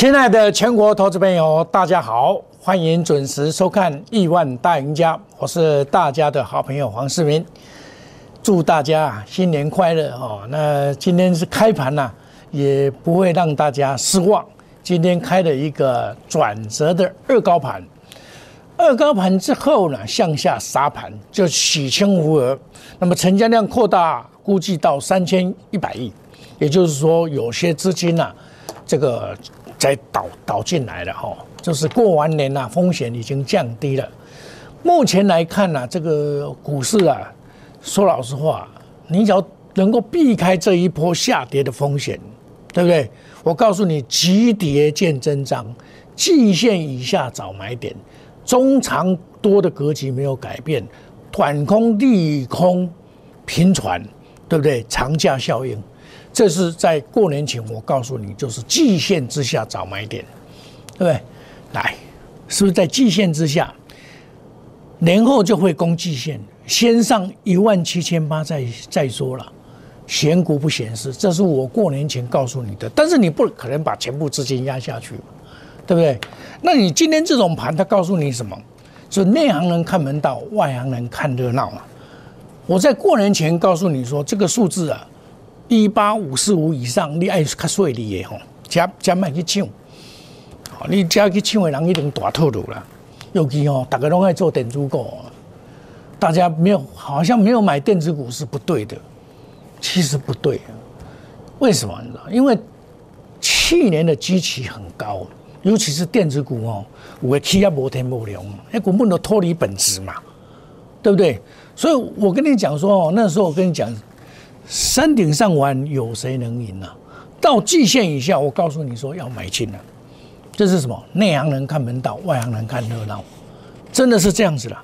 亲爱的全国投资朋友，大家好，欢迎准时收看《亿万大赢家》，我是大家的好朋友黄世明，祝大家新年快乐哦！那今天是开盘呐，也不会让大家失望。今天开了一个转折的二高盘，二高盘之后呢，向下杀盘就喜清无额，那么成交量扩大，估计到三千一百亿，也就是说，有些资金呐，这个。再导导进来了哈，就是过完年呐，风险已经降低了。目前来看呢，这个股市啊，说老实话，你只要能够避开这一波下跌的风险，对不对？我告诉你，急跌见真章，季线以下找买点，中长多的格局没有改变，短空利空频传，对不对？长假效应。这是在过年前，我告诉你，就是季线之下找买点，对不对？来，是不是在季线之下？年后就会攻季线，先上一万七千八再再说了，选股不显示，这是我过年前告诉你的。但是你不可能把全部资金压下去，对不对？那你今天这种盘，它告诉你什么？是内行人看门道，外行人看热闹嘛？我在过年前告诉你说，这个数字啊。一八五四五以上，你爱较税利的吼，加加卖去抢，你加去抢的人一定大套路了。尤其哦，大家拢爱做电子股，大家没有好像没有买电子股是不对的，其实不对。为什么？你知道？因为去年的基期很高，尤其是电子股哦，我企业无天无量，那股本都脱离本质嘛，对不对？所以我跟你讲说哦，那时候我跟你讲。山顶上玩，有谁能赢呢？到季线以下，我告诉你说要买进了。这是什么？内行人看门道，外行人看热闹，真的是这样子的。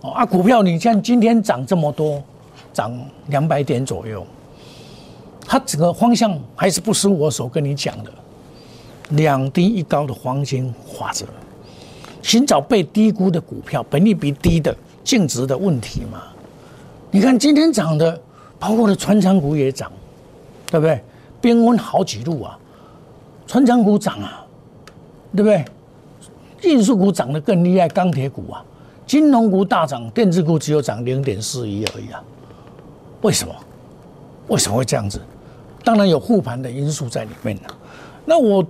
哦啊，股票你像今天涨这么多，涨两百点左右，它整个方向还是不是我所跟你讲的两低一高的黄金法则，寻找被低估的股票，本利比低的净值的问题嘛？你看今天涨的。包括的船厂股也涨，对不对？冰温好几路啊，船厂股涨啊，对不对？运输股涨得更厉害，钢铁股啊，金融股大涨，电子股只有涨零点四一而已啊。为什么？为什么会这样子？当然有护盘的因素在里面了。那我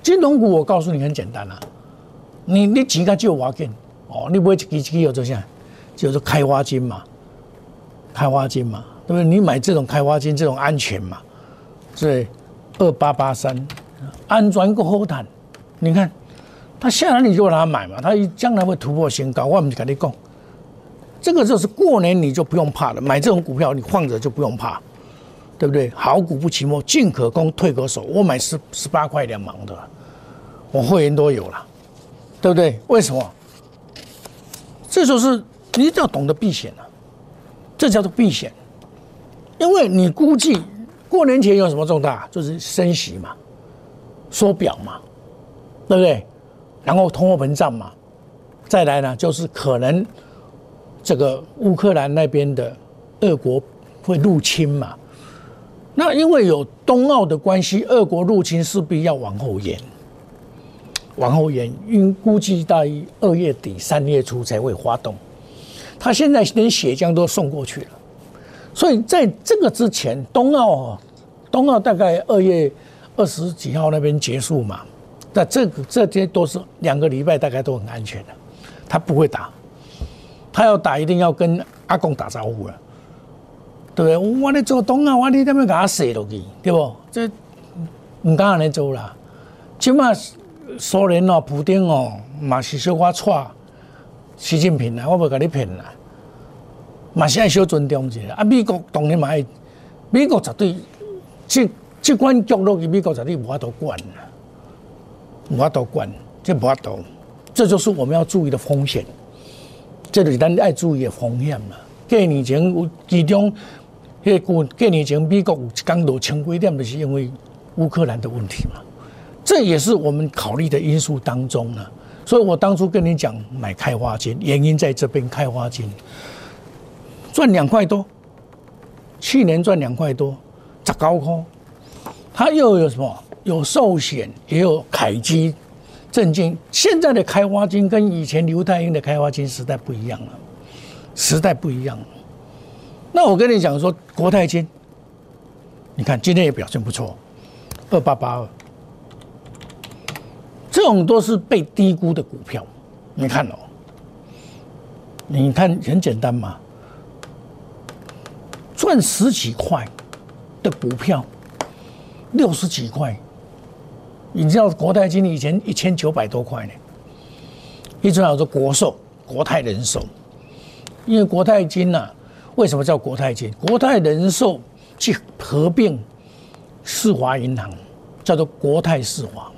金融股，我告诉你很简单啊，你你几个就挖金哦，你不会几几有这些，就是开花金嘛，开花金嘛。对不对？你买这种开花金，这种安全嘛？所以，二八八三，安全个好谈。你看，它下来你就让它买嘛，它将来会突破新高。我们就跟你讲，这个就是过年你就不用怕了。买这种股票你放着就不用怕，对不对？好股不期末，进可攻，退可守。我买十十八块两毛的，我会员都有了，对不对？为什么？这就是你一定要懂得避险啊，这叫做避险。因为你估计过年前有什么重大，就是升息嘛，缩表嘛，对不对？然后通货膨胀嘛，再来呢，就是可能这个乌克兰那边的俄国会入侵嘛。那因为有冬奥的关系，俄国入侵势必要往后延，往后延，因估计到二月底三月初才会发动。他现在连血浆都送过去了。所以在这个之前，冬奥，冬奥大概二月二十几号那边结束嘛，那这个这些都是两个礼拜，大概都很安全的。他不会打，他要打一定要跟阿公打招呼了，对不对？我咧做冬奥，我你怎么给他写落去，对不？这唔敢安尼做啦。起码苏联哦，普京哦，嘛是小可错，习近平啊，我不甲你骗啦。嘛是爱小尊重一下，啊！美国当然嘛爱，美国绝对这这关角落，美国绝对无法度管啦，无法度管，这无法度，这就是我们要注意的风险，这就是咱爱注意的风险嘛。过年前有其中，迄过过年前美国有降到轻规点，就是因为乌克兰的问题嘛，这也是我们考虑的因素当中呢。所以我当初跟你讲买开花金，原因在这边开花金。赚两块多，去年赚两块多，砸高空，它又有什么有寿险，也有凯基、证金。现在的开发金跟以前刘太英的开发金时代不一样了，时代不一样。那我跟你讲说，国泰金，你看今天也表现不错，二八八二，这种都是被低估的股票。你看哦，你看很简单嘛，赚十几块的股票，六十几块。你知道国泰金以前一千九百多块呢，一直叫做国寿、国泰人寿，因为国泰金呐，为什么叫国泰金？国泰人寿去合并世华银行，叫做国泰世华。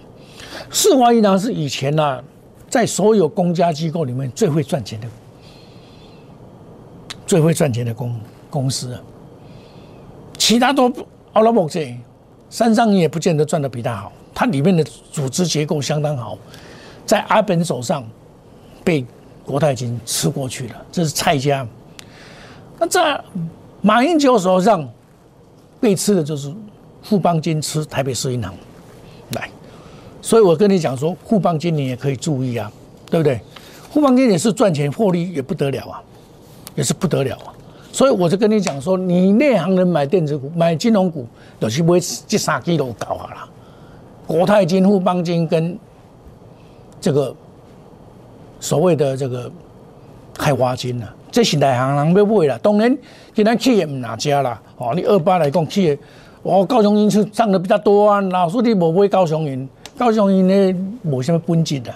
世华银行是以前呐，在所有公家机构里面最会赚钱的、最会赚钱的公公司啊，其他都阿拉伯这，山上你也不见得赚的比他好。它里面的组织结构相当好，在阿本手上被国泰金吃过去了，这是蔡家。那在马英九手上被吃的就是富邦金吃台北市银行来，所以我跟你讲说，富邦金你也可以注意啊，对不对？富邦金也是赚钱获利也不得了啊，也是不得了啊。所以我就跟你讲说，你内行人买电子股、买金融股，就是买这三基都搞好了。国泰金、富邦金跟这个所谓的这个开发金啊，这是内行人要买啦。当然，今天企业唔哪家啦。哦，你二八来讲，企业哦，高雄银是涨得比较多啊。老师你无买高雄银，高雄银呢无什么本金的。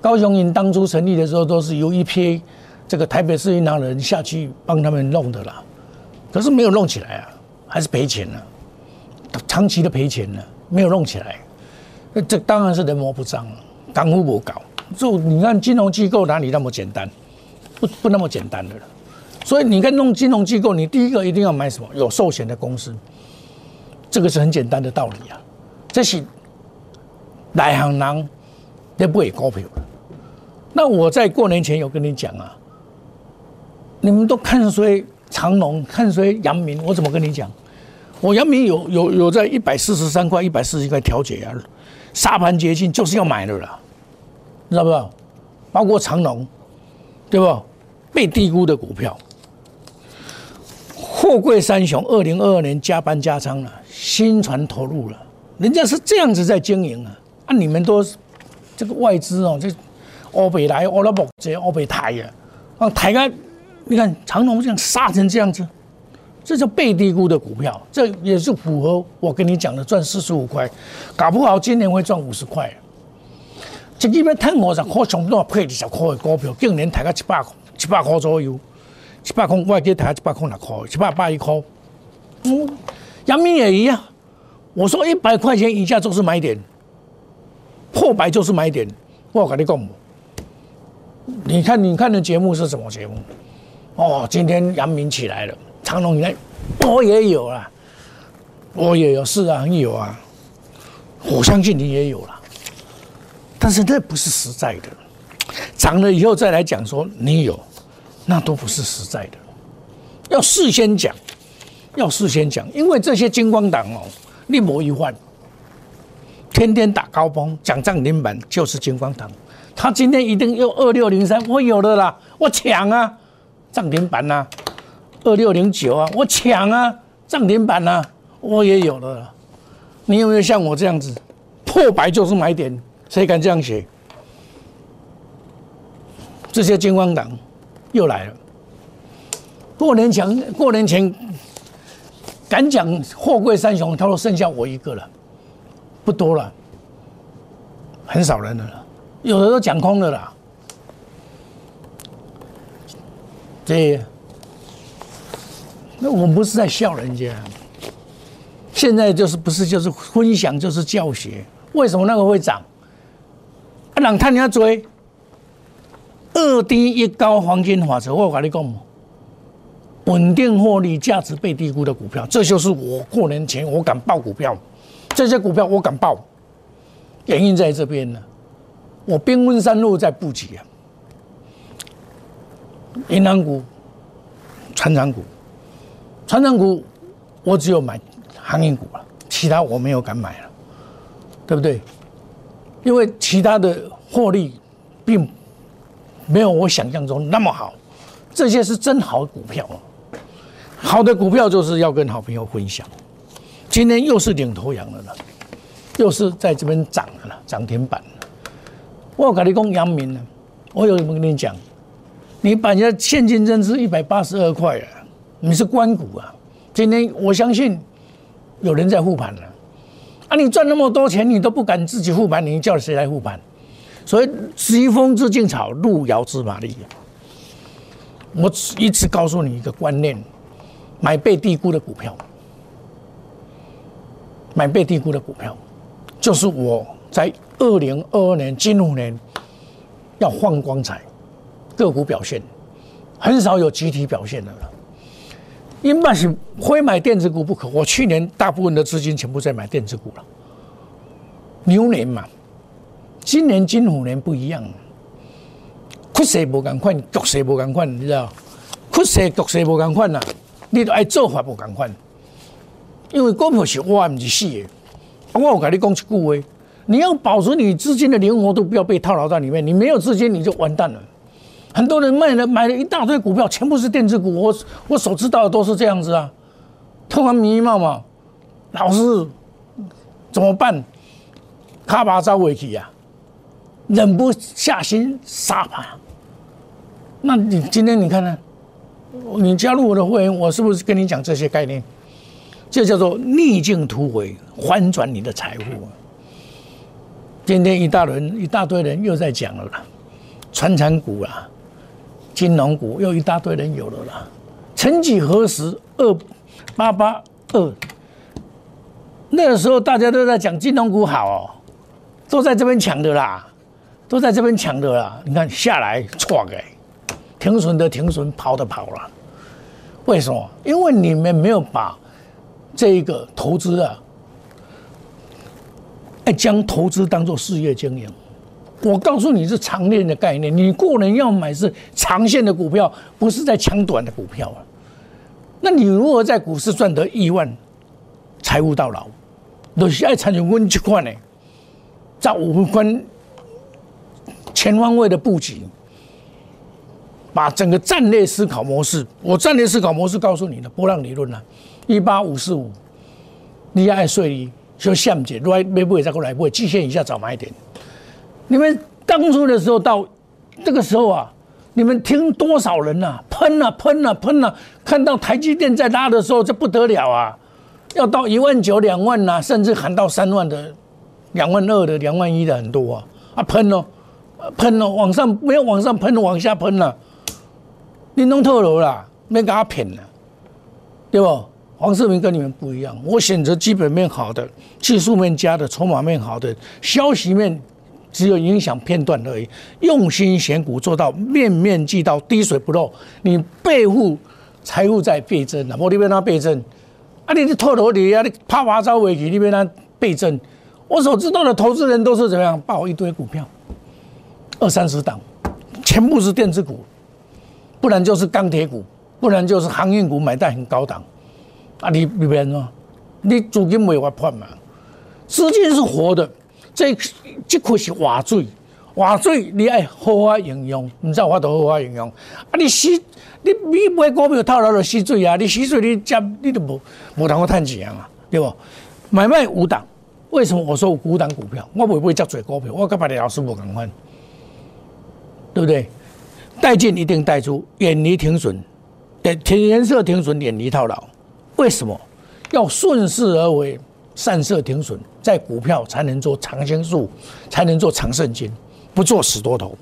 高雄银当初成立的时候，都是由一批这个台北市银行人下去帮他们弄的啦。可是没有弄起来啊，还是赔钱了，长期的赔钱了。没有弄起来，那这当然是人魔不彰了，港府不搞。就你看金融机构哪里那么简单？不不那么简单的了。所以你看弄金融机构，你第一个一定要买什么？有寿险的公司，这个是很简单的道理啊。这是内行人也不会股票那我在过年前有跟你讲啊，你们都看谁长隆，看谁阳明，我怎么跟你讲？我阳明有有有在一百四十三块、一百四十一块调节啊，沙盘接近就是要买的啦，知道不知道？包括长隆，对不？被低估的股票，货柜三雄二零二二年加班加仓了，新船投入了，人家是这样子在经营啊，啊，你们都这个外资哦，这欧北来、欧拉伯这欧北台呀，啊，台湾，你看长隆这样杀成这样子。这叫被低估的股票，这也是符合我跟你讲的赚四十五块，搞不好今年会赚五十块。这基本赚五十块，上多配二十块的股票，今年抬到七百七百块左右，七百块我记抬一百块六块，七百八一块。嗯，阳明也一样，我说一百块钱以下就是买点，破百就是买点。我跟你讲，你看你看的节目是什么节目？哦，今天阳明起来了。长隆，你看，我也有啊，我也有，是啊，有啊，我相信你也有了，但是那不是实在的，涨了以后再来讲说你有，那都不是实在的，要事先讲，要事先讲，因为这些金光党哦，一模一换，天天打高峰讲涨停板就是金光党，他今天一定又二六零三，我有的啦，我抢啊，涨停板呐。二六零九啊，我抢啊，涨停板啊，我也有了。你有没有像我这样子，破百就是买点？谁敢这样写？这些金光党又来了。过年前，过年前敢讲货柜三雄，他说剩下我一个了，不多了，很少人了，有的都讲空了啦。这。那我们不是在笑人家，现在就是不是就是分享就是教学。为什么那个会涨？啊，人看人家追，二低一高黄金法则，我跟你讲，稳定获利、价值被低估的股票，这就是我过年前我敢报股票，这些股票我敢报，原因在这边呢。我兵分三路在布局啊，银行股、船长股。船长股，我只有买航运股了，其他我没有敢买了。对不对？因为其他的获利并没有我想象中那么好，这些是真好股票哦好的股票就是要跟好朋友分享。今天又是领头羊了了，又是在这边涨了，涨停板了。我跟你讲，阳明呢，我有什么跟你讲？你把人家现金增资一百八十二块啊，你是关股啊？今天我相信有人在护盘了。啊，你赚那么多钱，你都不敢自己护盘，你叫谁来护盘？所以疾风知劲草，路遥知马力。我一直告诉你一个观念：买被低估的股票，买被低估的股票，就是我在二零二二年金虎年要换光彩。个股表现很少有集体表现的了，因为是非买电子股不可。我去年大部分的资金全部在买电子股了。牛年嘛，今年金虎年不一样，趋势不共款，局势不共款，你知道？趋势局势不共款呐，你都爱做法不共款。因为股票是活，唔是死的。我有跟你讲一句话：你要保持你资金的灵活度，不要被套牢在里面。你没有资金，你就完蛋了。很多人卖了买了一大堆股票，全部是电子股。我我所知道的都是这样子啊，突然迷茫嘛，老师怎么办？卡巴招尾去呀，忍不下心杀盘。那你今天你看呢？你加入我的会员，我是不是跟你讲这些概念？这叫做逆境突围，翻转你的财富。今天一大轮一大堆人又在讲了，传产股啊。金融股又一大堆人有了啦，曾几何时，二八八二，那个时候大家都在讲金融股好哦，都在这边抢的啦，都在这边抢的啦。你看下来错给，停损的停损，跑的跑了。为什么？因为你们没有把这一个投资啊，哎，将投资当做事业经营。我告诉你是长链的概念，你个人要买是长线的股票，不是在抢短的股票啊。那你如何在股市赚得亿万，财务到老，都是爱参与温这块呢？在五分全方位的布局，把整个战略思考模式，我战略思考模式告诉你的波浪理论啊，一八五四五，你爱税率就向解，来没不会再过来，不会极限以下找买点。你们当初的时候到这个时候啊，你们听多少人呐？喷啊喷啊喷啊！看到台积电在拉的时候，这不得了啊！要到一万九、两万呐，甚至喊到三万的、两万二的、两万一的很多啊！啊喷哦，喷哦，往上没有往上喷，往下喷了。你弄透了啦，没给他骗了，对不？黄世明跟你们不一样，我选择基本面好的、技术面佳的、筹码面好的、消息面。只有影响片段而已，用心选股，做到面面俱到，滴水不漏。你备户财富在倍增啊！我你边那倍增，啊，你透头底啊，你啪啪招尾去你边那倍增。我所知道的投资人都是怎么样，报一堆股票，二三十档，全部是电子股，不然就是钢铁股，不然就是航运股，买在很高档。啊，你你边呢？你资金没法判嘛？资金是活的。这这块是活水，活水你爱好好应用，唔知我都好好应用。啊，你死你你买股票套牢了死水啊，你死水你接你都无无通过赚钱啊，对不？买卖五档，为什么我说五档股票？我不会接做股票，我跟别的老师不共款，对不对？带进一定带出，远离停损，停颜色停损，远离套牢。为什么要顺势而为？散射停损，在股票才能做长青树，才能做长胜金，不做死多头，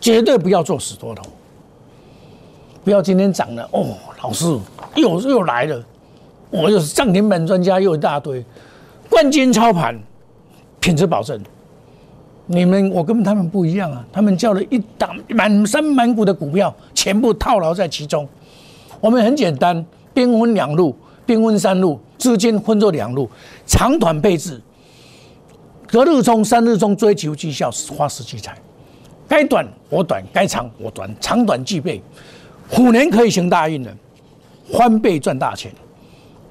绝对不要做死多头。不要今天涨了哦，老师又又来了，我又是涨停板专家又一大堆，冠军操盘，品质保证。你们我跟他们不一样啊，他们叫了一档满山满谷的股票，全部套牢在其中。我们很简单，兵分两路。兵分三路，资金分作两路，长短配置，隔日冲、三日冲，追求绩效，花时聚财。该短我短，该长我短，长短俱备。虎年可以行大运了，翻倍赚大钱。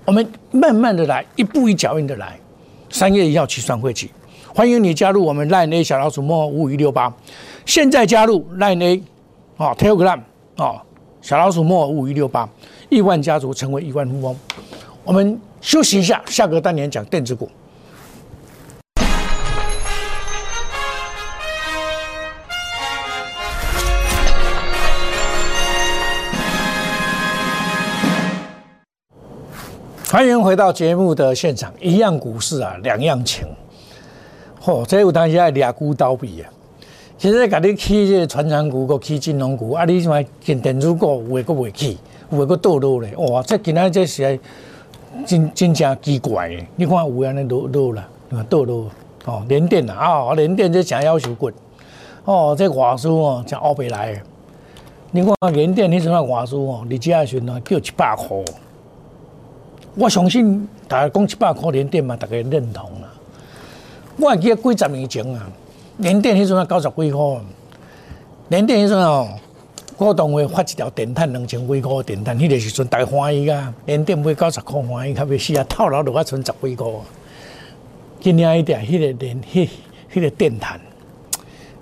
我们慢慢的来，一步一脚印的来。三月一号起算会起，欢迎你加入我们 Line A 小老鼠莫五五一六八，现在加入 Line A 啊 Telegram 啊小老鼠莫五五一六八，亿万家族成为亿万富翁。我们休息一下，下个单元讲电子股。欢迎回到节目的现场，一样股市啊，两样情。嚯，这有当时爱俩股倒闭啊。其实，甲你起这船长股，个起金融股，啊，你像见电子股，有诶个未起，有诶个倒落咧。哇，这今仔这是真真正奇怪诶。你看有安尼落落啦，倒落哦，连电啊，啊，连电这真要求滚。哦，这话术哦，真后背来诶。你看连电，你阵啊话术哦，你这时阵叫一百块。我相信大家讲一百块连电嘛，大家认同啦。我还记得几十年前啊，连电迄阵啊九十几块，连电迄阵哦，股东会发一条电碳两千几块电碳，迄个时阵大欢喜啊，连电买九十块欢喜，较要死啊，套牢落啊剩十几块。今年一点，迄个连迄迄个电碳，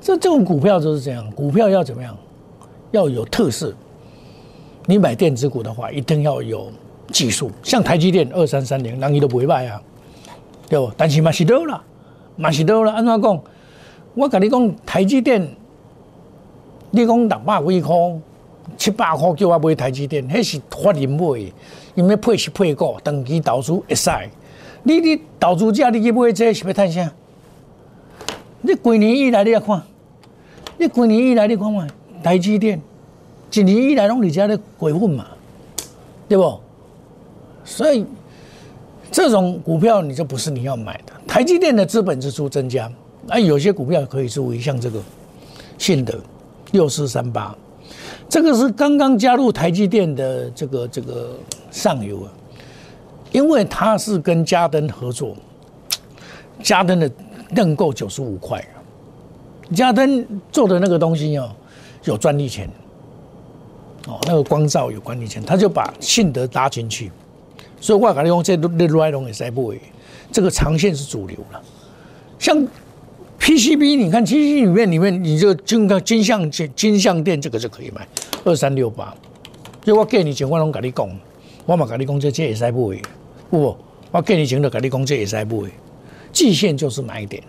这这种股票就是这样，股票要怎么样？要有特色。你买电子股的话，一定要有。技术像台积电二三三零，人伊都不会卖啊，对不？但是嘛是多了，嘛是多了。安怎讲？我跟你讲，台积电，你讲六百几块、七百块叫我买台积电，迄是法人买的，因为配息配股，长期投资会使。你你投资者你去买这是要赚啥？你几年以来你要看，你几年以来你看嘛，台积电一年以来拢伫遮咧回稳嘛，对不？所以这种股票你就不是你要买的。台积电的资本支出增加，啊，有些股票可以注意，像这个信德六四三八，这个是刚刚加入台积电的这个这个上游啊，因为它是跟嘉登合作，嘉登的认购九十五块，嘉登做的那个东西哦，有专利权，哦，那个光照有管理权，他就把信德搭进去。所以我讲你讲这这来龙也是不会，这个长线是主流了。像 PCB，你看 PCB 里面里面，你就金个金相金金相店这个就可以买二三六八。就我给你钱，我拢跟你讲，我嘛跟你讲这这也是不会，不，我给你钱就跟你讲这也是不会。季线就是买点，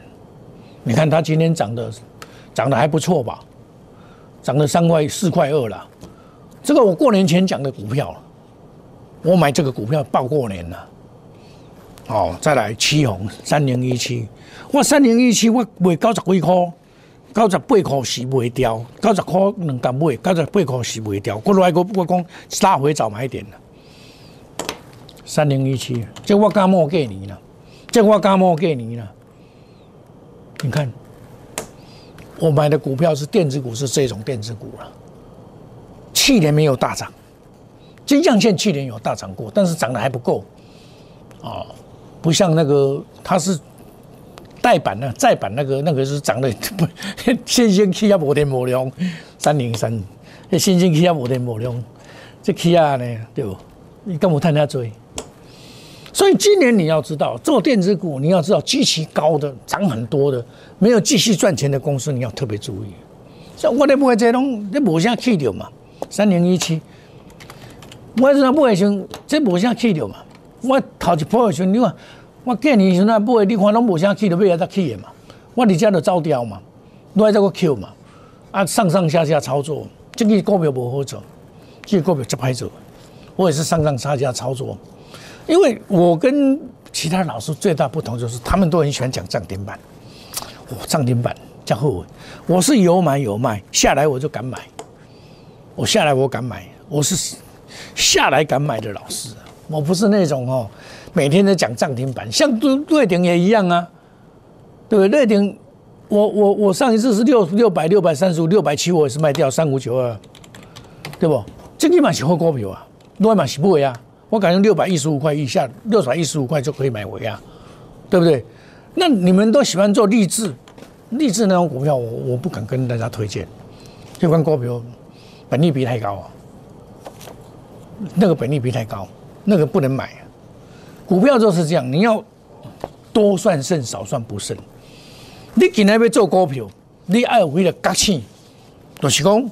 你看它今天涨的涨得还不错吧？涨了三块四块二了，这个我过年前讲的股票。我买这个股票报过年了，哦，再来七红三零一七，我三零一七我卖九十几块，九十八块是卖掉，九十块两敢卖，九十八块是卖掉。过来我我讲拉回早买点了，三零一七，这我敢莫给你了，这我敢莫给你了。你看，我买的股票是电子股，是这种电子股了，去年没有大涨。金象线去年有大涨过，但是涨得还不够，哦，不像那个它是代版的，再版那个那个是涨的不，新兴起亚摩天摩量三零三，那新兴起亚摩天摩量，这起亚呢对不？你跟我谈下追，所以今年你要知道做电子股，你要知道极其高的涨很多的，没有继续赚钱的公司，你要特别注意。像我那不会这种，你无啥去掉嘛，三零一七。我阵买的时候，这无啥去掉嘛。我头一波的时候，你看我过年时阵买，你看拢无啥去着，买啊才去的嘛。我伫遮就走掉嘛，来再个 Q 嘛。啊，上上下下操作，这个股票不好做，这个股票就歹做。我也是上上下下操作，因为我跟其他老师最大不同就是，他们都很喜欢讲涨停板。哦，涨停板加后悔，我是有买有卖，下来我就敢买。我下来我敢买，我是。下来敢买的老师，我不是那种哦，每天都讲涨停板，像瑞瑞鼎也一样啊，对不对？瑞鼎，我我我上一次是六六百六百三十五六百七，我也是卖掉三五九二，对不？这个嘛是好股票啊，我嘛是不会啊，我感觉六百一十五块以下，六百一十五块就可以买回啊，对不对？那你们都喜欢做励志，励志那种股票，我我不敢跟大家推荐，这款股票本利比太高啊。那个本利比太高，那个不能买。股票就是这样，你要多算胜，少算不胜。你今日要做股票，你爱有迄个觉醒，就是讲，毋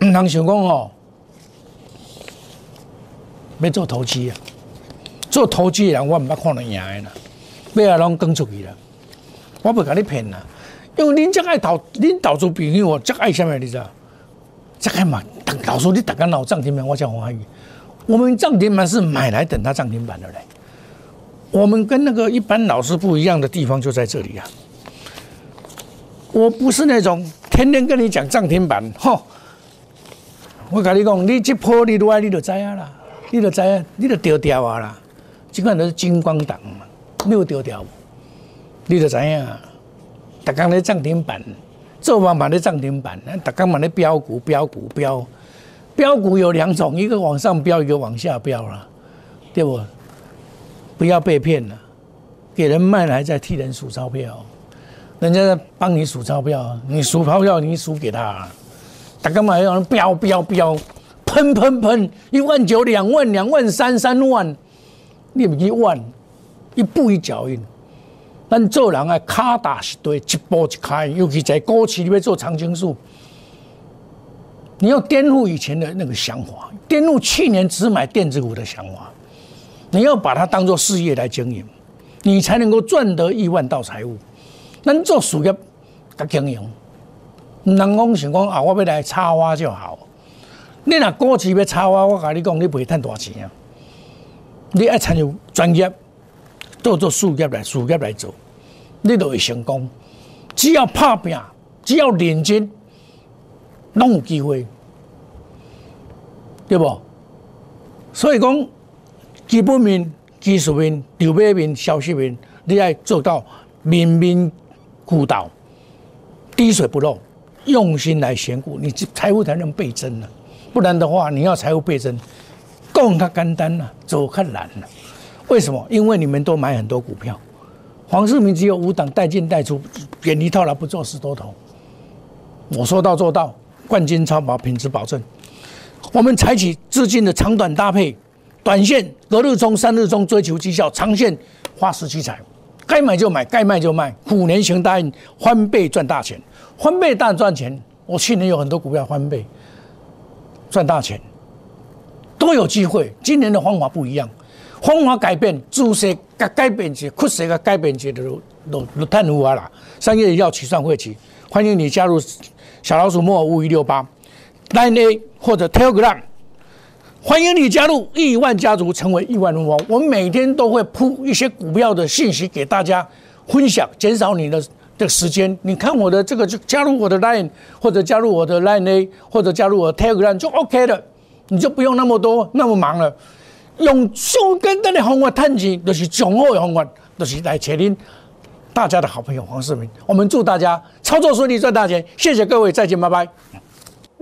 通想讲哦，要做投资啊，做投资的人我毋捌看到赢的啦，尾啊拢讲出去啦，我袂甲你骗啦，因为恁遮爱投，恁投资朋友哦，遮爱什么你知道？这爱嘛，老师你逐家闹涨停板，我才欢喜。我们涨停板是买来等它涨停板的嘞。我们跟那个一般老师不一样的地方就在这里啊。我不是那种天天跟你讲涨停板，吼！我跟你讲，你这波你都爱，你就知啊啦，你就知啊，你就丢掉啊啦。这个都是金光党嘛，你有丢掉，你就知影。大刚咧涨停板，做完嘛咧涨停板，大刚嘛咧标股标股标，标股有两种，一个往上标，一个往下标了，对不？不要被骗了，给人卖了还在替人数钞票。人家在帮你数钞票，你数钞票，你数给他，他干嘛要飙飙飙，喷喷喷，一万九、两万、两万三、三万，你一万，一步一脚印。咱做人啊，卡打是对，一步一开，尤其在高企里面做长青树，你要颠覆以前的那个想法，颠覆去年只买电子股的想法，你要把它当做事业来经营，你才能够赚得亿万到财物。咱做事业甲经营，唔能讲想讲啊，我要来插花就好。你若股市要插花，我甲你讲，你袂赚大钱。你爱参与专业，做做事业来，事业来做，你就会成功。只要拍拼，只要认真，拢有机会，对不？所以讲，基本面、技术面、筹码面、消息面，你爱做到面面。顾到滴水不漏，用心来选股，你财富才能倍增呢。不然的话，你要财富倍增，共他干单了，走看难了。为什么？因为你们都买很多股票，黄世明只有五档带进带出，远离套牢，不做十多头。我说到做到，冠军超保品质保证。我们采取资金的长短搭配，短线隔日冲、三日冲追求绩效，长线花时期财。该买就买，该卖就卖，虎年行大运，翻倍赚大钱，翻倍大赚钱。我去年有很多股票翻倍赚大钱，都有机会。今年的方法不一样，方法改变，注射改改变些，扩设个改变些的都都都太牛啊啦！三月要起算会期，欢迎你加入小老鼠莫五一六八，Line A 或者 Telegram。欢迎你加入亿万家族，成为亿万富翁。我们每天都会铺一些股票的信息给大家分享，减少你的的时间。你看我的这个，就加入我的 Line，或者加入我的 Line A，或者加入我的 Telegram 就 OK 了，你就不用那么多那么忙了。用最简单的方法探钱，就是最好的方法，就是来确定大家的好朋友黄世明。我们祝大家操作顺利，赚大钱。谢谢各位，再见，拜拜。